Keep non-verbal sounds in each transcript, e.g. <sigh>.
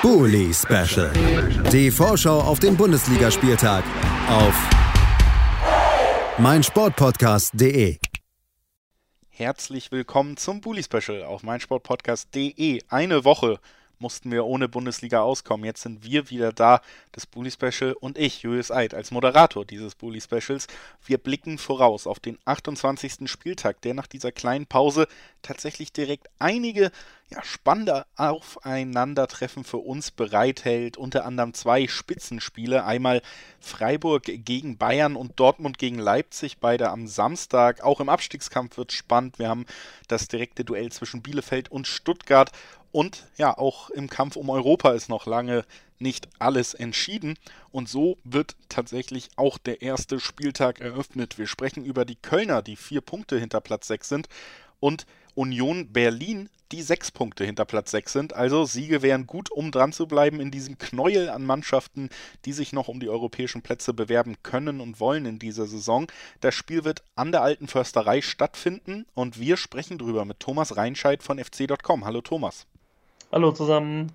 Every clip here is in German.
Bully Special. Die Vorschau auf den Bundesligaspieltag auf meinsportpodcast.de. Herzlich willkommen zum Bully Special auf meinsportpodcast.de. Eine Woche mussten wir ohne Bundesliga auskommen. Jetzt sind wir wieder da, das Bully Special und ich, Julius Eid, als Moderator dieses Bully Specials. Wir blicken voraus auf den 28. Spieltag, der nach dieser kleinen Pause tatsächlich direkt einige ja, spannende Aufeinandertreffen für uns bereithält. Unter anderem zwei Spitzenspiele. Einmal Freiburg gegen Bayern und Dortmund gegen Leipzig, beide am Samstag. Auch im Abstiegskampf wird spannend. Wir haben das direkte Duell zwischen Bielefeld und Stuttgart. Und ja, auch im Kampf um Europa ist noch lange nicht alles entschieden. Und so wird tatsächlich auch der erste Spieltag eröffnet. Wir sprechen über die Kölner, die vier Punkte hinter Platz 6 sind. Und Union Berlin, die sechs Punkte hinter Platz 6 sind. Also Siege wären gut, um dran zu bleiben in diesem Knäuel an Mannschaften, die sich noch um die europäischen Plätze bewerben können und wollen in dieser Saison. Das Spiel wird an der alten Försterei stattfinden und wir sprechen drüber mit Thomas Reinscheid von fc.com. Hallo Thomas. Hallo zusammen.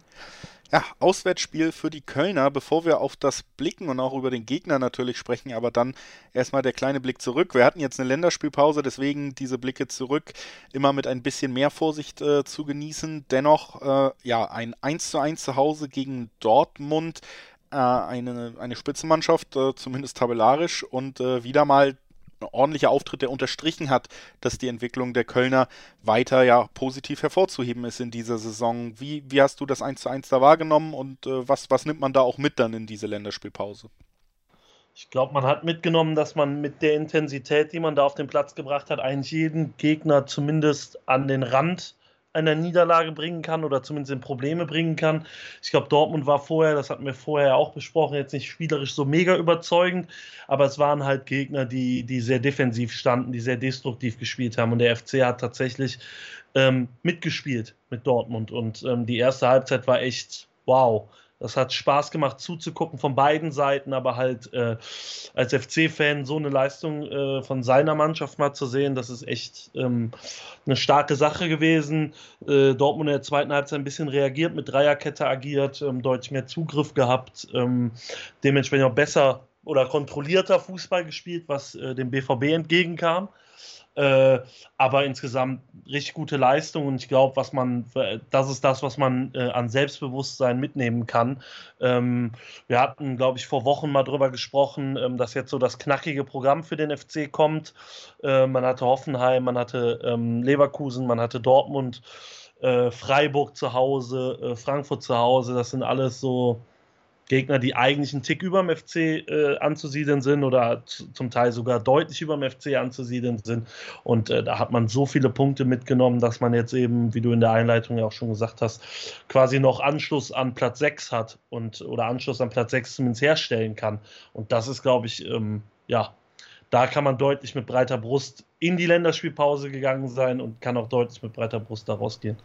Ja, Auswärtsspiel für die Kölner, bevor wir auf das blicken und auch über den Gegner natürlich sprechen, aber dann erstmal der kleine Blick zurück. Wir hatten jetzt eine Länderspielpause, deswegen diese Blicke zurück immer mit ein bisschen mehr Vorsicht äh, zu genießen. Dennoch, äh, ja, ein 1 zu 1 zu Hause gegen Dortmund äh, eine, eine Spitzenmannschaft, äh, zumindest tabellarisch, und äh, wieder mal ordentlicher Auftritt, der unterstrichen hat, dass die Entwicklung der Kölner weiter ja positiv hervorzuheben ist in dieser Saison. Wie, wie hast du das 1 zu 1 da wahrgenommen und äh, was, was nimmt man da auch mit dann in diese Länderspielpause? Ich glaube, man hat mitgenommen, dass man mit der Intensität, die man da auf den Platz gebracht hat, eigentlich jeden Gegner zumindest an den Rand einer Niederlage bringen kann oder zumindest in Probleme bringen kann. Ich glaube, Dortmund war vorher, das hatten wir vorher auch besprochen, jetzt nicht spielerisch so mega überzeugend, aber es waren halt Gegner, die, die sehr defensiv standen, die sehr destruktiv gespielt haben und der FC hat tatsächlich ähm, mitgespielt mit Dortmund und ähm, die erste Halbzeit war echt wow. Das hat Spaß gemacht zuzugucken von beiden Seiten, aber halt äh, als FC-Fan so eine Leistung äh, von seiner Mannschaft mal zu sehen, das ist echt ähm, eine starke Sache gewesen. Äh, Dortmund in der zweiten Halbzeit ein bisschen reagiert, mit Dreierkette agiert, ähm, deutlich mehr Zugriff gehabt, ähm, dementsprechend auch besser oder kontrollierter Fußball gespielt, was äh, dem BVB entgegenkam. Äh, aber insgesamt richtig gute Leistung und ich glaube, was man, das ist das, was man äh, an Selbstbewusstsein mitnehmen kann. Ähm, wir hatten, glaube ich, vor Wochen mal drüber gesprochen, ähm, dass jetzt so das knackige Programm für den FC kommt. Äh, man hatte Hoffenheim, man hatte ähm, Leverkusen, man hatte Dortmund, äh, Freiburg zu Hause, äh, Frankfurt zu Hause. Das sind alles so Gegner, die eigentlich einen Tick über dem FC äh, anzusiedeln sind oder zum Teil sogar deutlich über dem FC anzusiedeln sind. Und äh, da hat man so viele Punkte mitgenommen, dass man jetzt eben, wie du in der Einleitung ja auch schon gesagt hast, quasi noch Anschluss an Platz 6 hat und oder Anschluss an Platz 6 zumindest herstellen kann. Und das ist, glaube ich, ähm, ja, da kann man deutlich mit breiter Brust in die Länderspielpause gegangen sein und kann auch deutlich mit breiter Brust da rausgehen.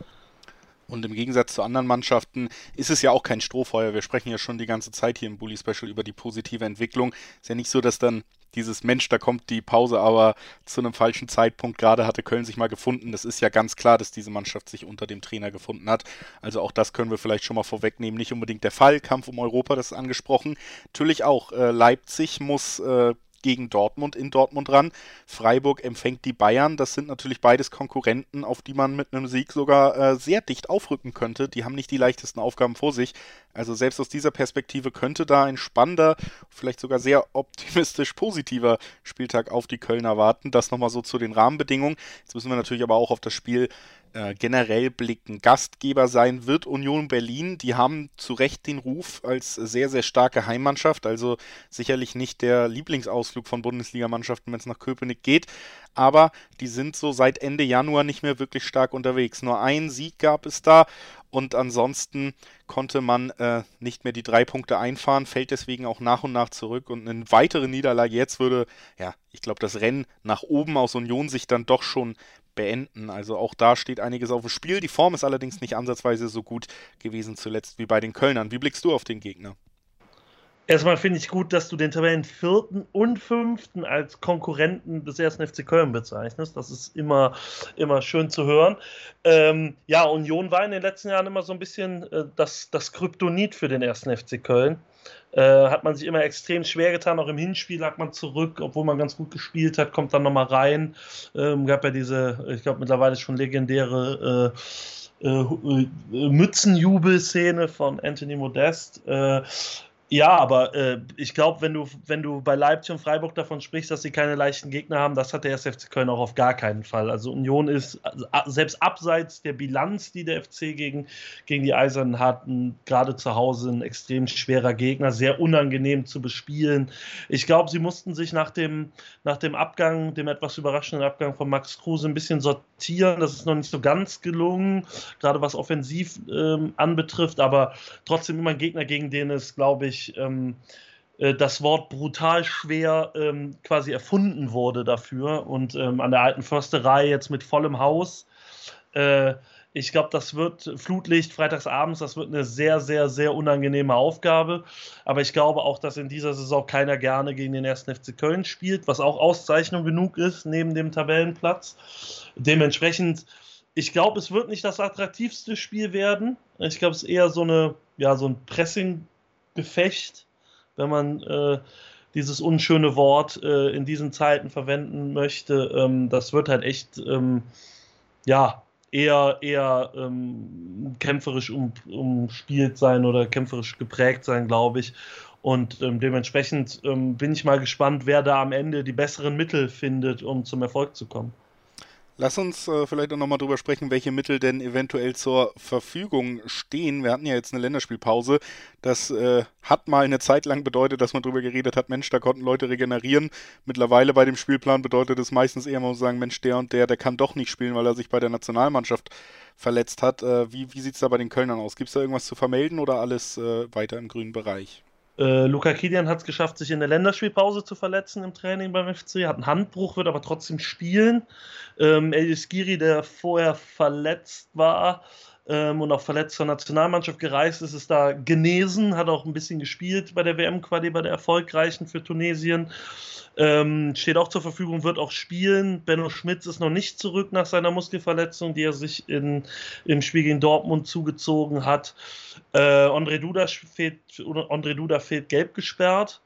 Und im Gegensatz zu anderen Mannschaften ist es ja auch kein Strohfeuer. Wir sprechen ja schon die ganze Zeit hier im Bully Special über die positive Entwicklung. Ist ja nicht so, dass dann dieses Mensch, da kommt die Pause, aber zu einem falschen Zeitpunkt. Gerade hatte Köln sich mal gefunden. Das ist ja ganz klar, dass diese Mannschaft sich unter dem Trainer gefunden hat. Also auch das können wir vielleicht schon mal vorwegnehmen. Nicht unbedingt der Fall. Kampf um Europa, das ist angesprochen. Natürlich auch. Äh, Leipzig muss äh, gegen Dortmund in Dortmund ran. Freiburg empfängt die Bayern. Das sind natürlich beides Konkurrenten, auf die man mit einem Sieg sogar äh, sehr dicht aufrücken könnte. Die haben nicht die leichtesten Aufgaben vor sich. Also selbst aus dieser Perspektive könnte da ein spannender, vielleicht sogar sehr optimistisch positiver Spieltag auf die Kölner warten. Das nochmal so zu den Rahmenbedingungen. Jetzt müssen wir natürlich aber auch auf das Spiel äh, generell blicken. Gastgeber sein wird Union Berlin. Die haben zu Recht den Ruf als sehr, sehr starke Heimmannschaft. Also sicherlich nicht der Lieblingsausflug von Bundesligamannschaften, wenn es nach Köpenick geht. Aber die sind so seit Ende Januar nicht mehr wirklich stark unterwegs. Nur ein Sieg gab es da und ansonsten konnte man äh, nicht mehr die drei Punkte einfahren, fällt deswegen auch nach und nach zurück und eine weitere Niederlage jetzt würde, ja, ich glaube, das Rennen nach oben aus Union sich dann doch schon beenden. Also auch da steht einiges auf dem Spiel. Die Form ist allerdings nicht ansatzweise so gut gewesen zuletzt wie bei den Kölnern. Wie blickst du auf den Gegner? Erstmal finde ich gut, dass du den Tabellen vierten und fünften als Konkurrenten des ersten FC Köln bezeichnest. Das ist immer, immer schön zu hören. Ähm, ja, Union war in den letzten Jahren immer so ein bisschen äh, das, das Kryptonit für den ersten FC Köln. Äh, hat man sich immer extrem schwer getan. Auch im Hinspiel lag man zurück, obwohl man ganz gut gespielt hat, kommt dann nochmal rein. Ähm, gab ja diese, ich glaube, mittlerweile schon legendäre äh, äh, äh Mützenjubel-Szene von Anthony Modest. Äh, ja, aber äh, ich glaube, wenn du, wenn du bei Leipzig und Freiburg davon sprichst, dass sie keine leichten Gegner haben, das hat der SFC Köln auch auf gar keinen Fall. Also Union ist also, selbst abseits der Bilanz, die der FC gegen, gegen die Eisernen hat, gerade zu Hause ein extrem schwerer Gegner, sehr unangenehm zu bespielen. Ich glaube, sie mussten sich nach dem, nach dem Abgang, dem etwas überraschenden Abgang von Max Kruse ein bisschen sortieren. Das ist noch nicht so ganz gelungen, gerade was offensiv ähm, anbetrifft, aber trotzdem immer ein Gegner, gegen den es, glaube ich, wirklich ähm, äh, das Wort brutal schwer ähm, quasi erfunden wurde dafür. Und ähm, an der alten Försterei jetzt mit vollem Haus. Äh, ich glaube, das wird Flutlicht freitagsabends, das wird eine sehr, sehr, sehr unangenehme Aufgabe. Aber ich glaube auch, dass in dieser Saison keiner gerne gegen den 1. FC Köln spielt, was auch Auszeichnung genug ist neben dem Tabellenplatz. Dementsprechend, ich glaube, es wird nicht das attraktivste Spiel werden. Ich glaube, es ist eher so eine, ja, so ein Pressing Gefecht, wenn man äh, dieses unschöne Wort äh, in diesen Zeiten verwenden möchte. Ähm, das wird halt echt, ähm, ja, eher, eher ähm, kämpferisch um, umspielt sein oder kämpferisch geprägt sein, glaube ich. Und ähm, dementsprechend ähm, bin ich mal gespannt, wer da am Ende die besseren Mittel findet, um zum Erfolg zu kommen. Lass uns äh, vielleicht auch nochmal drüber sprechen, welche Mittel denn eventuell zur Verfügung stehen. Wir hatten ja jetzt eine Länderspielpause. Das äh, hat mal eine Zeit lang bedeutet, dass man darüber geredet hat, Mensch, da konnten Leute regenerieren. Mittlerweile bei dem Spielplan bedeutet es meistens eher mal sagen, Mensch, der und der, der kann doch nicht spielen, weil er sich bei der Nationalmannschaft verletzt hat. Äh, wie wie sieht es da bei den Kölnern aus? Gibt es da irgendwas zu vermelden oder alles äh, weiter im grünen Bereich? Äh, Luca Kilian hat es geschafft, sich in der Länderspielpause zu verletzen im Training beim FC, hat einen Handbruch, wird aber trotzdem spielen. Ähm, Elis Giri, der vorher verletzt war, ähm, und auch verletzt zur Nationalmannschaft gereist ist, ist da genesen, hat auch ein bisschen gespielt bei der WM-Quali, bei der erfolgreichen für Tunesien. Ähm, steht auch zur Verfügung, wird auch spielen. Benno Schmitz ist noch nicht zurück nach seiner Muskelverletzung, die er sich in, im Spiel gegen Dortmund zugezogen hat. Äh, André, Duda fehlt, André Duda fehlt gelb gesperrt.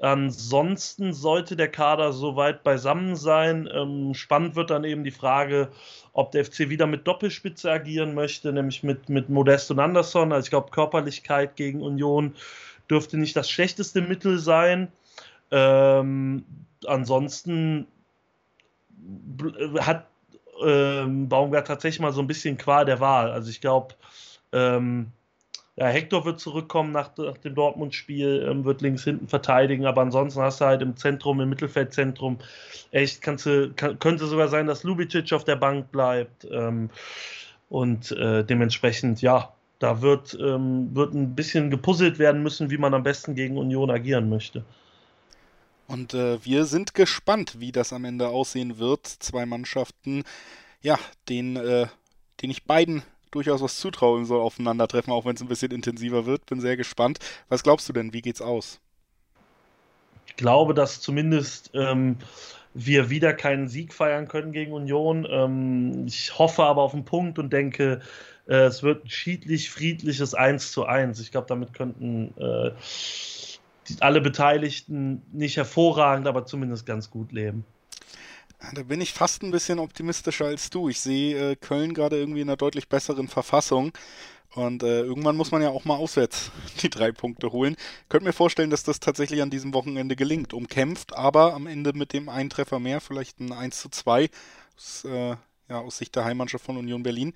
Ansonsten sollte der Kader soweit beisammen sein. Ähm, spannend wird dann eben die Frage, ob der FC wieder mit Doppelspitze agieren möchte, nämlich mit, mit Modest und Anderson. Also ich glaube, Körperlichkeit gegen Union dürfte nicht das schlechteste Mittel sein. Ähm, ansonsten hat ähm, Baumgart tatsächlich mal so ein bisschen Qual der Wahl. Also ich glaube, ähm, ja, Hector wird zurückkommen nach, nach dem Dortmund-Spiel, ähm, wird links hinten verteidigen, aber ansonsten hast du halt im Zentrum, im Mittelfeldzentrum, echt, kannst du, kann, könnte sogar sein, dass Lubicic auf der Bank bleibt. Ähm, und äh, dementsprechend, ja, da wird, ähm, wird ein bisschen gepuzzelt werden müssen, wie man am besten gegen Union agieren möchte. Und äh, wir sind gespannt, wie das am Ende aussehen wird. Zwei Mannschaften, ja, den, äh, den ich beiden durchaus was zutrauen soll, aufeinandertreffen, auch wenn es ein bisschen intensiver wird. Bin sehr gespannt. Was glaubst du denn? Wie geht's aus? Ich glaube, dass zumindest ähm, wir wieder keinen Sieg feiern können gegen Union. Ähm, ich hoffe aber auf einen Punkt und denke, äh, es wird ein schiedlich, friedliches 1 zu 1. Ich glaube, damit könnten äh, alle Beteiligten nicht hervorragend, aber zumindest ganz gut leben. Da bin ich fast ein bisschen optimistischer als du. Ich sehe äh, Köln gerade irgendwie in einer deutlich besseren Verfassung. Und äh, irgendwann muss man ja auch mal auswärts <laughs> die drei Punkte holen. Könnt mir vorstellen, dass das tatsächlich an diesem Wochenende gelingt. Umkämpft, aber am Ende mit dem einen Treffer mehr, vielleicht ein 1 zu 2 aus, äh, ja, aus Sicht der Heimmannschaft von Union Berlin.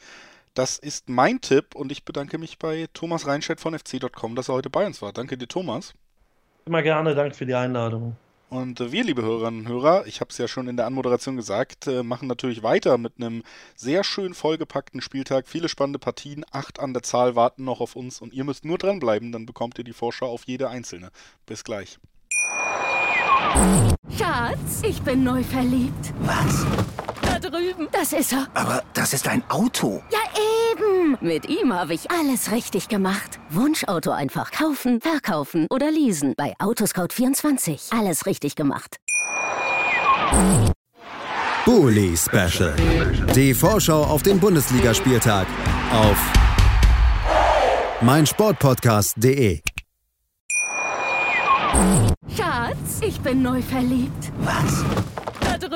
Das ist mein Tipp und ich bedanke mich bei Thomas Reinscheid von fc.com, dass er heute bei uns war. Danke dir, Thomas. Immer gerne, danke für die Einladung. Und wir, liebe Hörerinnen und Hörer, ich habe es ja schon in der Anmoderation gesagt, äh, machen natürlich weiter mit einem sehr schön vollgepackten Spieltag. Viele spannende Partien, acht an der Zahl warten noch auf uns und ihr müsst nur dranbleiben, dann bekommt ihr die Vorschau auf jede einzelne. Bis gleich. Schatz, ich bin neu verliebt. Was? Da drüben. Das ist er. Aber das ist ein Auto. Ja, eben. Eben. Mit ihm habe ich alles richtig gemacht. Wunschauto einfach kaufen, verkaufen oder leasen. Bei Autoscout24. Alles richtig gemacht. Bully Special. Die Vorschau auf den Bundesligaspieltag auf meinsportpodcast.de. Schatz, ich bin neu verliebt. Was?